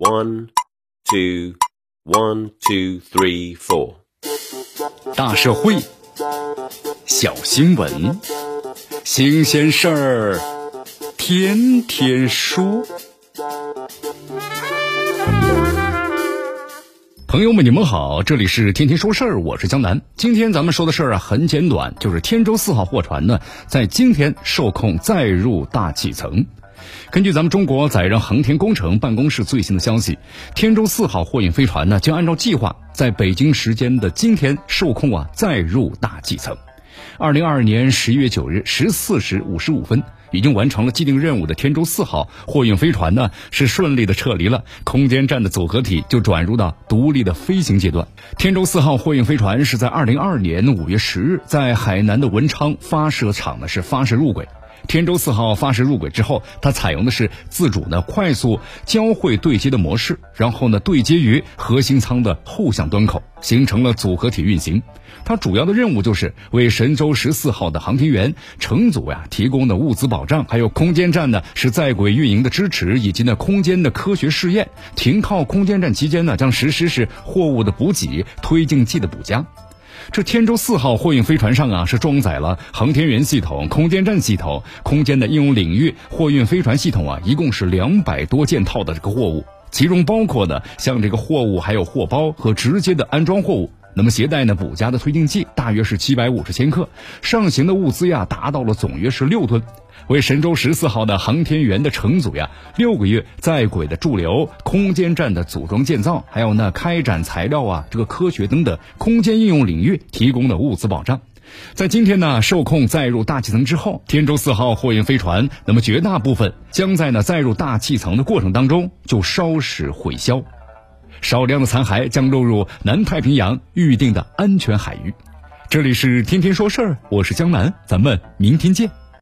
One, two, one, two, three, four。大社会，小新闻，新鲜事儿，天天说。朋友们，你们好，这里是天天说事儿，我是江南。今天咱们说的事儿啊，很简短，就是天舟四号货船呢，在今天受控载入大气层。根据咱们中国载人航天工程办公室最新的消息，天舟四号货运飞船呢，将按照计划在北京时间的今天受控啊，载入大气层。二零二二年十一月九日十四时五十五分，已经完成了既定任务的天舟四号货运飞船呢，是顺利的撤离了空间站的组合体，就转入到独立的飞行阶段。天舟四号货运飞船是在二零二二年五月十日，在海南的文昌发射场呢是发射入轨。天舟四号发射入轨之后，它采用的是自主的快速交会对接的模式，然后呢对接于核心舱的后向端口，形成了组合体运行。它主要的任务就是为神舟十四号的航天员乘组呀提供的物资保障，还有空间站呢是在轨运营的支持，以及呢空间的科学试验。停靠空间站期间呢，将实施是货物的补给、推进剂的补加。这天舟四号货运飞船上啊，是装载了航天员系统、空间站系统、空间的应用领域货运飞船系统啊，一共是两百多件套的这个货物，其中包括呢像这个货物还有货包和直接的安装货物。那么携带呢补加的推进剂大约是七百五十千克，上行的物资呀达到了总约是六吨。为神舟十四号的航天员的乘组呀，六个月在轨的驻留、空间站的组装建造，还有呢开展材料啊、这个科学等等空间应用领域提供的物资保障。在今天呢受控载入大气层之后，天舟四号货运飞船，那么绝大部分将在呢载入大气层的过程当中就烧蚀毁消，少量的残骸将落入南太平洋预定的安全海域。这里是天天说事儿，我是江南，咱们明天见。